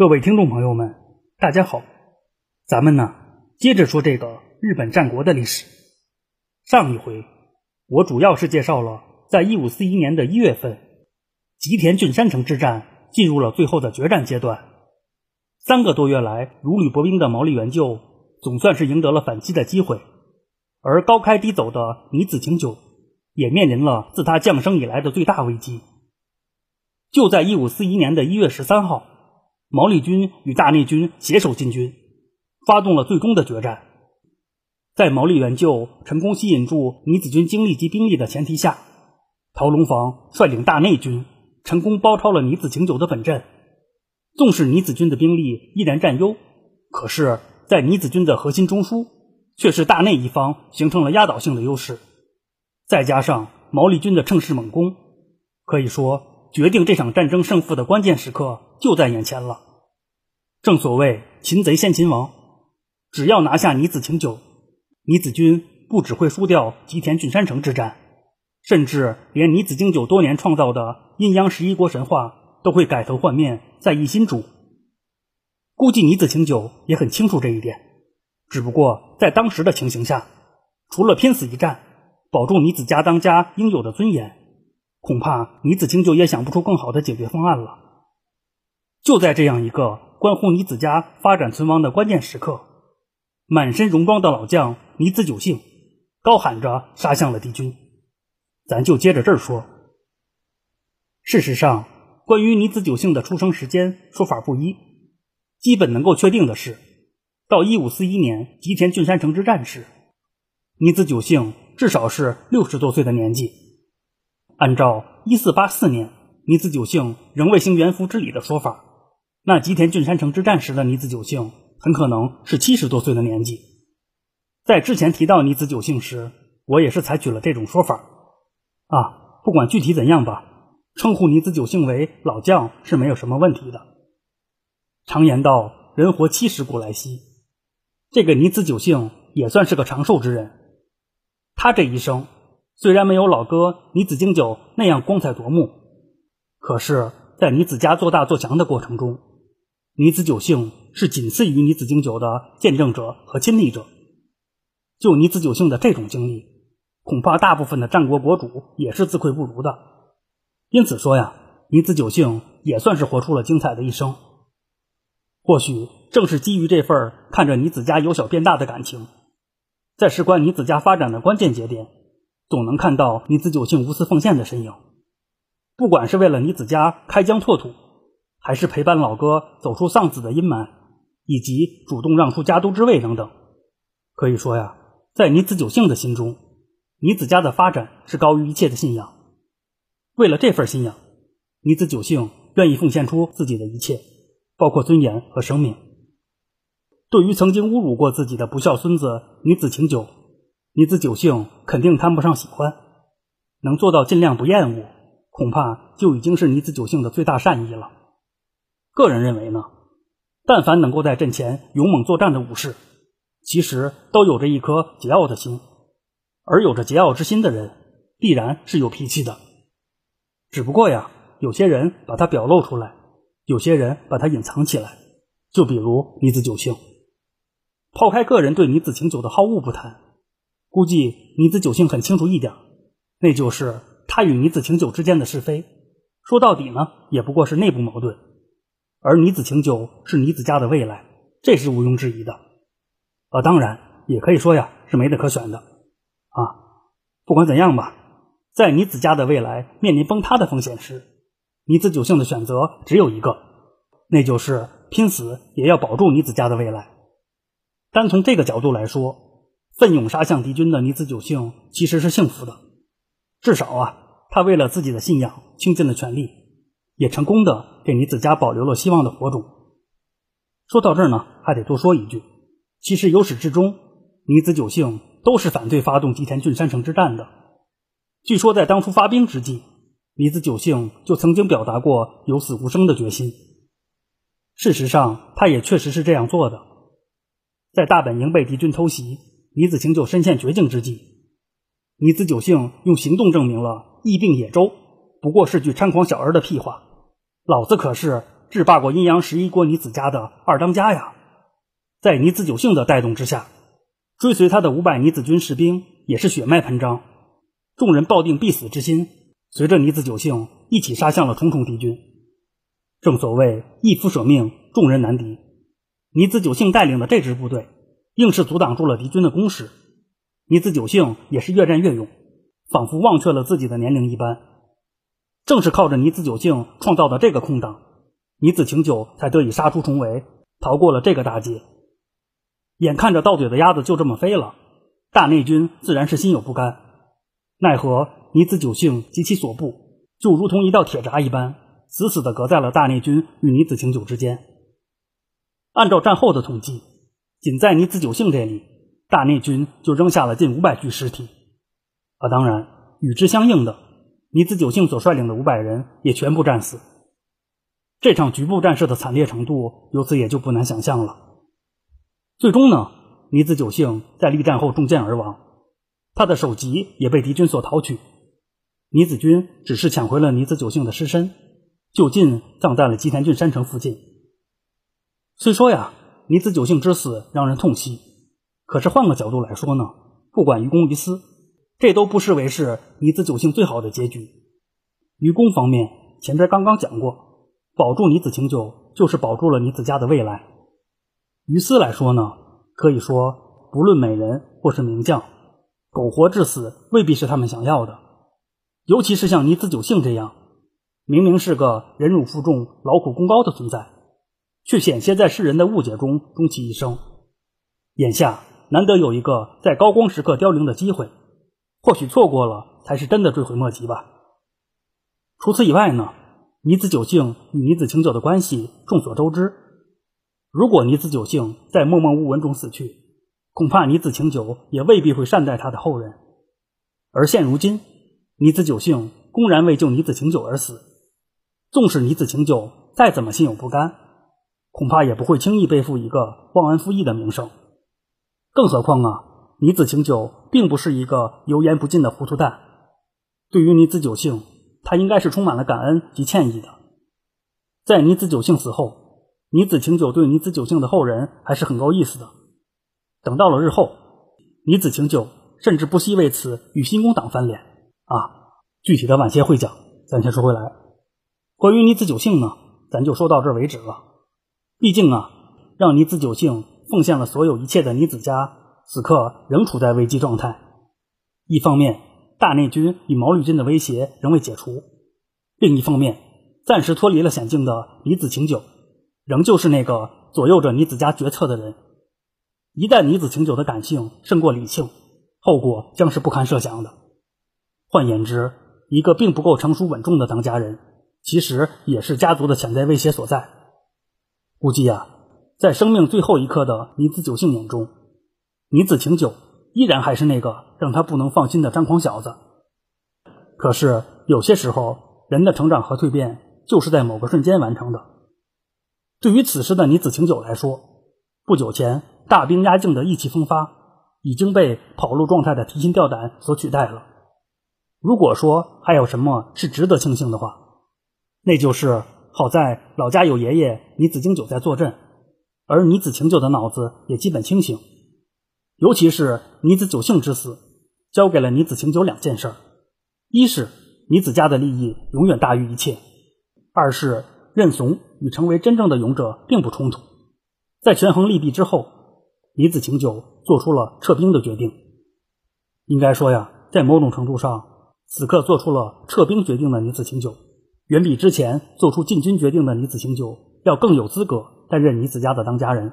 各位听众朋友们，大家好，咱们呢接着说这个日本战国的历史。上一回我主要是介绍了，在一五四一年的一月份，吉田郡山城之战进入了最后的决战阶段。三个多月来如履薄冰的毛利元就，总算是赢得了反击的机会，而高开低走的尼子晴久，也面临了自他降生以来的最大危机。就在一五四一年的一月十三号。毛利军与大内军携手进军，发动了最终的决战。在毛利元就成功吸引住尼子军精力及兵力的前提下，陶龙房率领大内军成功包抄了尼子晴久的本阵。纵使尼子军的兵力依然占优，可是，在尼子军的核心中枢，却是大内一方形成了压倒性的优势。再加上毛利军的乘势猛攻，可以说决定这场战争胜负的关键时刻。就在眼前了。正所谓“擒贼先擒王”，只要拿下尼子晴久，尼子军不只会输掉吉田郡山城之战，甚至连尼子经久多年创造的阴阳十一国神话都会改头换面，再议新主。估计尼子晴久也很清楚这一点，只不过在当时的情形下，除了拼死一战，保住尼子家当家应有的尊严，恐怕尼子晴久也想不出更好的解决方案了。就在这样一个关乎尼子家发展存亡的关键时刻，满身戎装的老将尼子久幸高喊着杀向了敌军。咱就接着这儿说。事实上，关于尼子久幸的出生时间说法不一，基本能够确定的是，到一五四一年吉田郡山城之战时，尼子久幸至少是六十多岁的年纪。按照一四八四年尼子久幸仍未行元服之礼的说法。那吉田郡山城之战时的尼子久幸很可能是七十多岁的年纪。在之前提到尼子久幸时，我也是采取了这种说法。啊，不管具体怎样吧，称呼尼子久幸为老将是没有什么问题的。常言道，人活七十古来稀，这个尼子久幸也算是个长寿之人。他这一生虽然没有老哥尼子经久那样光彩夺目，可是，在尼子家做大做强的过程中，女子九姓是仅次于女子经久的见证者和亲历者。就女子九姓的这种经历，恐怕大部分的战国国主也是自愧不如的。因此说呀，女子九姓也算是活出了精彩的一生。或许正是基于这份看着女子家由小变大的感情，在事关女子家发展的关键节点，总能看到女子九姓无私奉献的身影。不管是为了女子家开疆拓土。还是陪伴老哥走出丧子的阴霾，以及主动让出家督之位等等。可以说呀，在尼子久幸的心中，尼子家的发展是高于一切的信仰。为了这份信仰，尼子久幸愿意奉献出自己的一切，包括尊严和生命。对于曾经侮辱过自己的不孝孙子尼子晴久，尼子久幸肯定谈不上喜欢，能做到尽量不厌恶，恐怕就已经是尼子久幸的最大善意了。个人认为呢，但凡能够在阵前勇猛作战的武士，其实都有着一颗桀骜的心，而有着桀骜之心的人，必然是有脾气的。只不过呀，有些人把它表露出来，有些人把它隐藏起来。就比如女子久幸，抛开个人对女子晴久的好恶不谈，估计女子久幸很清楚一点，那就是他与女子晴久之间的是非，说到底呢，也不过是内部矛盾。而尼子晴久是尼子家的未来，这是毋庸置疑的。呃，当然也可以说呀，是没得可选的。啊，不管怎样吧，在尼子家的未来面临崩塌的风险时，尼子久幸的选择只有一个，那就是拼死也要保住尼子家的未来。单从这个角度来说，奋勇杀向敌军的尼子久幸其实是幸福的，至少啊，他为了自己的信仰倾尽了全力。也成功的给尼子家保留了希望的火种。说到这儿呢，还得多说一句，其实由始至终，尼子九幸都是反对发动吉田郡山城之战的。据说在当初发兵之际，尼子九幸就曾经表达过有死无生的决心。事实上，他也确实是这样做的。在大本营被敌军偷袭，尼子晴就身陷绝境之际，尼子九幸用行动证明了“疫病野州”不过是句猖狂小儿的屁话。老子可是制霸过阴阳十一国尼子家的二当家呀。在尼子九幸的带动之下，追随他的五百尼子军士兵也是血脉喷张，众人抱定必死之心，随着尼子九幸一起杀向了重重敌军。正所谓一夫舍命，众人难敌。尼子九幸带领的这支部队，硬是阻挡住了敌军的攻势。尼子九幸也是越战越勇，仿佛忘却了自己的年龄一般。正是靠着尼子九幸创造的这个空档，尼子晴久才得以杀出重围，逃过了这个大劫。眼看着到嘴的鸭子就这么飞了，大内军自然是心有不甘。奈何尼子九幸及其所部，就如同一道铁闸一般，死死地隔在了大内军与尼子晴久之间。按照战后的统计，仅在尼子九幸这里，大内军就扔下了近五百具尸体。啊，当然，与之相应的，尼子九幸所率领的五百人也全部战死。这场局部战事的惨烈程度，由此也就不难想象了。最终呢，尼子九幸在力战后中箭而亡，他的首级也被敌军所讨取。尼子军只是抢回了尼子九幸的尸身，就近葬在了吉田郡山城附近。虽说呀，尼子九幸之死让人痛惜，可是换个角度来说呢，不管于公于私，这都不失为是尼子九幸最好的结局。于公方面，前边刚刚讲过，保住尼子晴久就是保住了尼子家的未来。于私来说呢，可以说不论美人或是名将，苟活至死未必是他们想要的，尤其是像尼子九幸这样，明明是个忍辱负重、劳苦功高的存在。却险些在世人的误解中终其一生。眼下难得有一个在高光时刻凋零的机会，或许错过了才是真的追悔莫及吧。除此以外呢，尼子酒性与尼子晴久的关系众所周知。如果尼子酒性在默默无闻中死去，恐怕尼子晴久也未必会善待他的后人。而现如今，尼子酒性公然为救尼子晴久而死，纵使尼子晴久再怎么心有不甘。恐怕也不会轻易背负一个忘恩负义的名声，更何况啊，女子晴久并不是一个油盐不进的糊涂蛋。对于女子九幸，他应该是充满了感恩及歉意的。在女子九幸死后，女子晴久对女子九幸的后人还是很够意思的。等到了日后，女子晴久甚至不惜为此与新宫党翻脸啊。具体的晚些会讲，咱先说回来。关于女子九幸呢，咱就说到这儿为止了。毕竟啊，让女子九幸奉献了所有一切的女子家，此刻仍处在危机状态。一方面，大内军与毛利军的威胁仍未解除；另一方面，暂时脱离了险境的尼子晴久，仍旧是那个左右着尼子家决策的人。一旦尼子晴久的感性胜过理性，后果将是不堪设想的。换言之，一个并不够成熟稳重的当家人，其实也是家族的潜在威胁所在。估计呀，在生命最后一刻的尼子九幸眼中，倪子晴久依然还是那个让他不能放心的张狂小子。可是有些时候，人的成长和蜕变就是在某个瞬间完成的。对于此时的倪子晴久来说，不久前大兵压境的意气风发，已经被跑路状态的提心吊胆所取代了。如果说还有什么是值得庆幸的话，那就是。好在老家有爷爷倪子京久在坐镇，而倪子晴久的脑子也基本清醒。尤其是尼子久幸之死，交给了尼子晴久两件事：一是尼子家的利益永远大于一切；二是认怂与成为真正的勇者并不冲突。在权衡利弊之后，尼子晴久做出了撤兵的决定。应该说呀，在某种程度上，此刻做出了撤兵决定的尼子晴久。远比之前做出进军决定的尼子晴久要更有资格担任尼子家的当家人。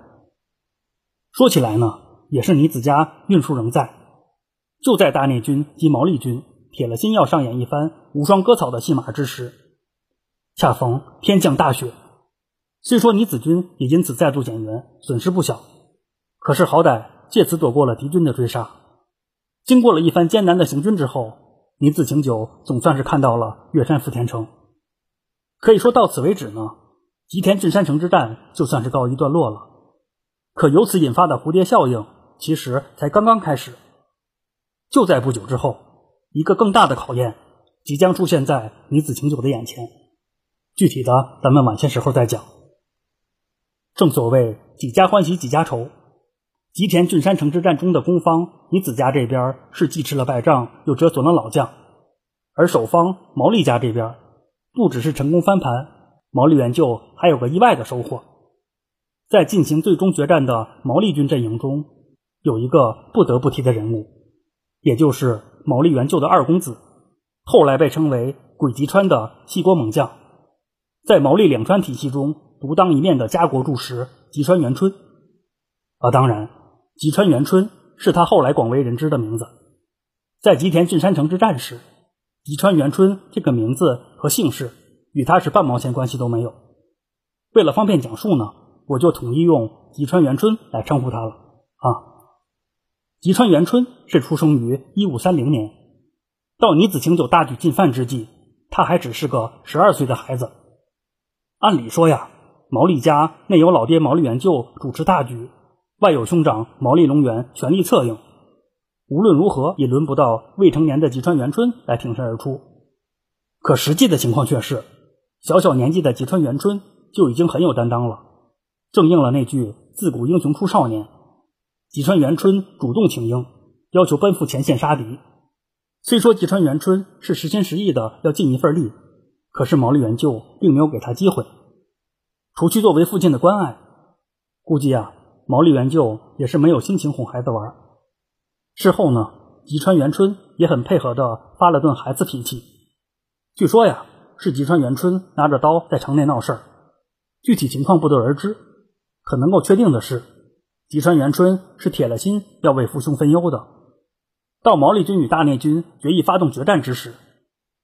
说起来呢，也是尼子家运数仍在。就在大内军及毛利军铁了心要上演一番无双割草的戏码之时，恰逢天降大雪。虽说尼子军也因此再度减员，损失不小，可是好歹借此躲过了敌军的追杀。经过了一番艰难的行军之后，尼子晴久总算是看到了月山福田城。可以说到此为止呢，吉田郡山城之战就算是告一段落了。可由此引发的蝴蝶效应，其实才刚刚开始。就在不久之后，一个更大的考验即将出现在女子晴久的眼前。具体的咱们晚些时候再讲。正所谓几家欢喜几家愁，吉田郡山城之战中的攻方女子家这边是既吃了败仗，又折损了老将；而守方毛利家这边不只是成功翻盘，毛利元就还有个意外的收获。在进行最终决战的毛利军阵营中，有一个不得不提的人物，也就是毛利元就的二公子，后来被称为“鬼吉川”的西国猛将，在毛利两川体系中。独当一面的家国柱石吉川元春，啊，当然，吉川元春是他后来广为人知的名字。在吉田郡山城之战时，吉川元春这个名字和姓氏与他是半毛钱关系都没有。为了方便讲述呢，我就统一用吉川元春来称呼他了。啊，吉川元春是出生于一五三零年，到尼子晴酒大举进犯之际，他还只是个十二岁的孩子。按理说呀。毛利家内有老爹毛利元就主持大局，外有兄长毛利隆元全力策应，无论如何也轮不到未成年的吉川元春来挺身而出。可实际的情况却是，小小年纪的吉川元春就已经很有担当了，正应了那句“自古英雄出少年”。吉川元春主动请缨，要求奔赴前线杀敌。虽说吉川元春是实心实意的要尽一份力，可是毛利元就并没有给他机会。除去作为父亲的关爱，估计啊，毛利元就也是没有心情哄孩子玩。事后呢，吉川元春也很配合的发了顿孩子脾气。据说呀，是吉川元春拿着刀在城内闹事儿，具体情况不得而知。可能够确定的是，吉川元春是铁了心要为父兄分忧的。到毛利军与大内军决意发动决战之时，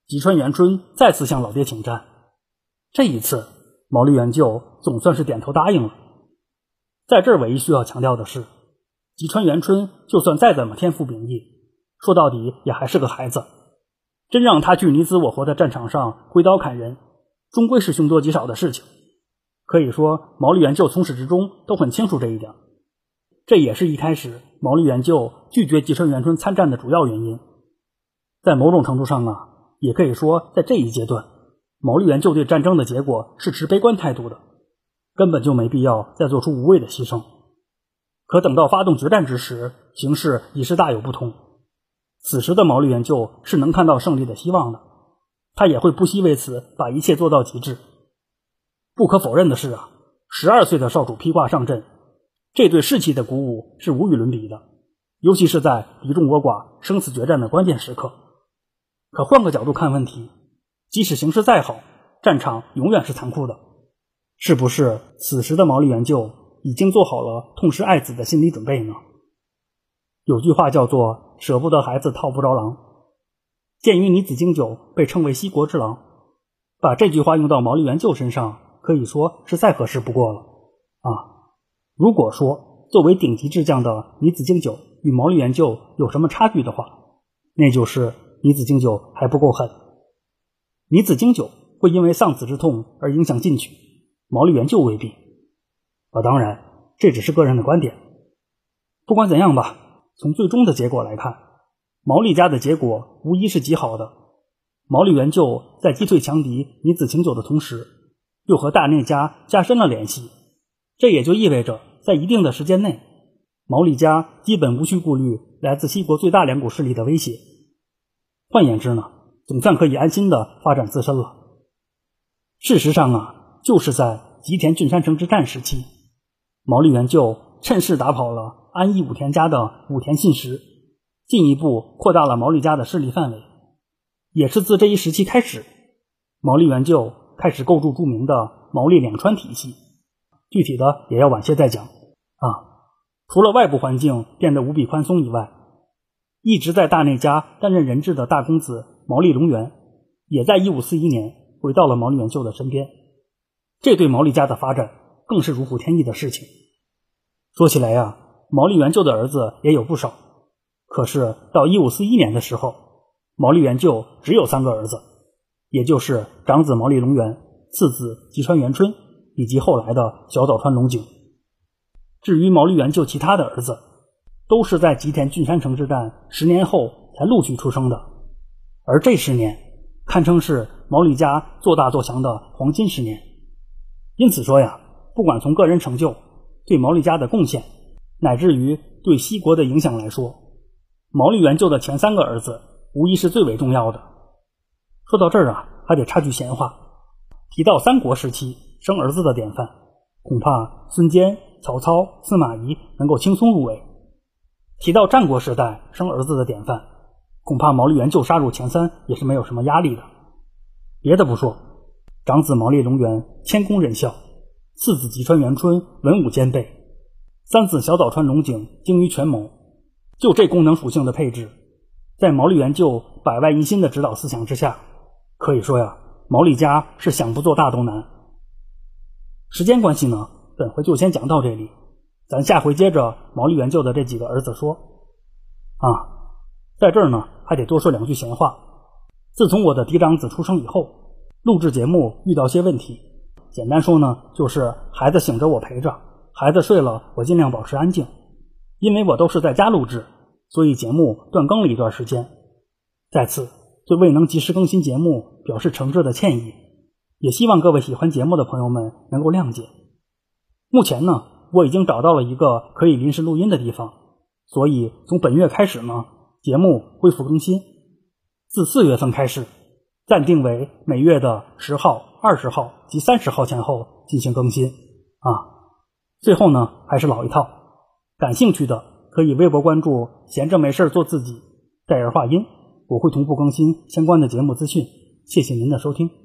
吉川元春再次向老爹请战，这一次。毛利元就总算是点头答应了。在这儿，唯一需要强调的是，吉川元春就算再怎么天赋秉异，说到底也还是个孩子。真让他去你死我活的战场上挥刀砍人，终归是凶多吉少的事情。可以说，毛利元就从始至终都很清楚这一点。这也是一开始毛利元就拒绝吉川元春参战的主要原因。在某种程度上啊，也可以说，在这一阶段。毛利元就对战争的结果是持悲观态度的，根本就没必要再做出无谓的牺牲。可等到发动决战之时，形势已是大有不同。此时的毛利元就是能看到胜利的希望的，他也会不惜为此把一切做到极致。不可否认的是啊，十二岁的少主披挂上阵，这对士气的鼓舞是无与伦比的，尤其是在敌众我寡、生死决战的关键时刻。可换个角度看问题。即使形势再好，战场永远是残酷的。是不是此时的毛利元就已经做好了痛失爱子的心理准备呢？有句话叫做“舍不得孩子套不着狼”。鉴于尼子经久被称为西国之狼，把这句话用到毛利元就身上，可以说是再合适不过了啊！如果说作为顶级智将的尼子敬酒与毛利元就有什么差距的话，那就是尼子敬酒还不够狠。尼子敬酒会因为丧子之痛而影响进取，毛利元就未必。啊，当然这只是个人的观点。不管怎样吧，从最终的结果来看，毛利家的结果无疑是极好的。毛利元就在击退强敌尼子经久的同时，又和大内家加深了联系。这也就意味着，在一定的时间内，毛利家基本无需顾虑来自西国最大两股势力的威胁。换言之呢？总算可以安心的发展自身了。事实上啊，就是在吉田郡山城之战时期，毛利元就趁势打跑了安义武田家的武田信实，进一步扩大了毛利家的势力范围。也是自这一时期开始，毛利元就开始构筑著名的毛利两川体系。具体的也要晚些再讲啊。除了外部环境变得无比宽松以外，一直在大内家担任人质的大公子。毛利隆元也在一五四一年回到了毛利元就的身边，这对毛利家的发展更是如虎添翼的事情。说起来呀，毛利元就的儿子也有不少，可是到一五四一年的时候，毛利元就只有三个儿子，也就是长子毛利隆元、次子吉川元春以及后来的小早川隆景。至于毛利元就其他的儿子，都是在吉田郡山城之战十年后才陆续出生的。而这十年，堪称是毛利家做大做强的黄金十年。因此说呀，不管从个人成就、对毛利家的贡献，乃至于对西国的影响来说，毛利元就的前三个儿子无疑是最为重要的。说到这儿啊，还得插句闲话，提到三国时期生儿子的典范，恐怕孙坚、曹操、司马懿能够轻松入围；提到战国时代生儿子的典范，恐怕毛利元就杀入前三也是没有什么压力的。别的不说，长子毛利隆元谦恭仁孝，次子吉川元春文武兼备，三子小早川隆景精于权谋。就这功能属性的配置，在毛利元就百外一心的指导思想之下，可以说呀，毛利家是想不做大都难。时间关系呢，本回就先讲到这里，咱下回接着毛利元就的这几个儿子说。啊。在这儿呢，还得多说两句闲话。自从我的嫡长子出生以后，录制节目遇到些问题。简单说呢，就是孩子醒着我陪着，孩子睡了我尽量保持安静。因为我都是在家录制，所以节目断更了一段时间。在此对未能及时更新节目表示诚挚的歉意，也希望各位喜欢节目的朋友们能够谅解。目前呢，我已经找到了一个可以临时录音的地方，所以从本月开始呢。节目恢复更新，自四月份开始，暂定为每月的十号、二十号及三十号前后进行更新。啊，最后呢，还是老一套，感兴趣的可以微博关注“闲着没事做自己”，戴尔话音，我会同步更新相关的节目资讯。谢谢您的收听。